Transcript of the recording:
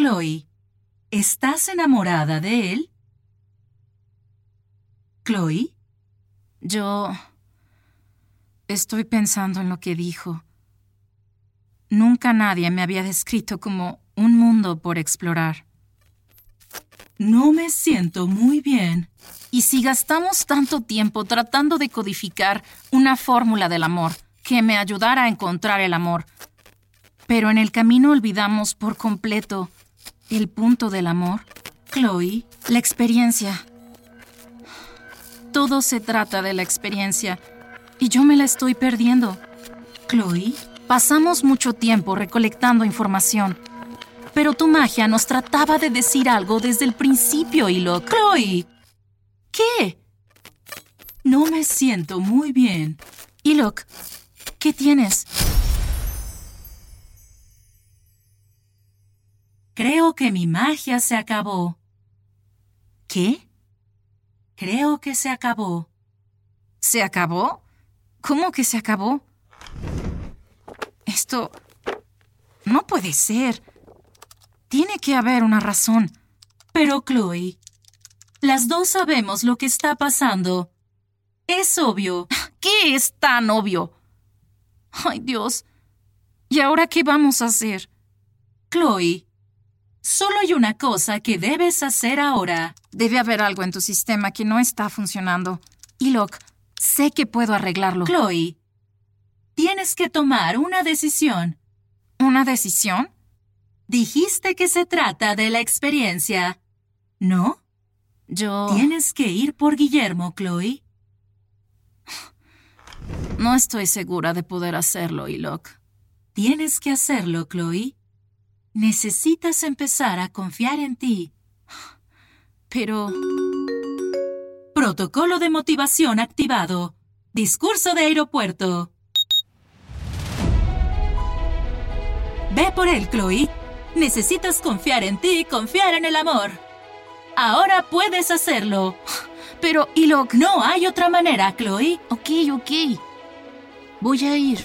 Chloe, ¿estás enamorada de él? Chloe, yo estoy pensando en lo que dijo. Nunca nadie me había descrito como un mundo por explorar. No me siento muy bien. ¿Y si gastamos tanto tiempo tratando de codificar una fórmula del amor que me ayudara a encontrar el amor? Pero en el camino olvidamos por completo el punto del amor. Chloe, la experiencia. Todo se trata de la experiencia y yo me la estoy perdiendo. Chloe, pasamos mucho tiempo recolectando información. Pero tu magia nos trataba de decir algo desde el principio y lo... Chloe, ¿qué? No me siento muy bien. Ilok, ¿qué tienes? Creo que mi magia se acabó. ¿Qué? Creo que se acabó. ¿Se acabó? ¿Cómo que se acabó? Esto... No puede ser. Tiene que haber una razón. Pero, Chloe, las dos sabemos lo que está pasando. Es obvio. ¿Qué es tan obvio? Ay, Dios. ¿Y ahora qué vamos a hacer? Chloe, solo hay una cosa que debes hacer ahora. Debe haber algo en tu sistema que no está funcionando. Y Locke, sé que puedo arreglarlo. Chloe, tienes que tomar una decisión. ¿Una decisión? Dijiste que se trata de la experiencia. ¿No? Yo... Tienes que ir por Guillermo, Chloe. No estoy segura de poder hacerlo, Ilok. Tienes que hacerlo, Chloe. Necesitas empezar a confiar en ti. Pero... Protocolo de motivación activado. Discurso de aeropuerto. Ve por él, Chloe. Necesitas confiar en ti y confiar en el amor. Ahora puedes hacerlo. Pero, Ilok, no hay otra manera, Chloe. Ok, ok. Voy a ir.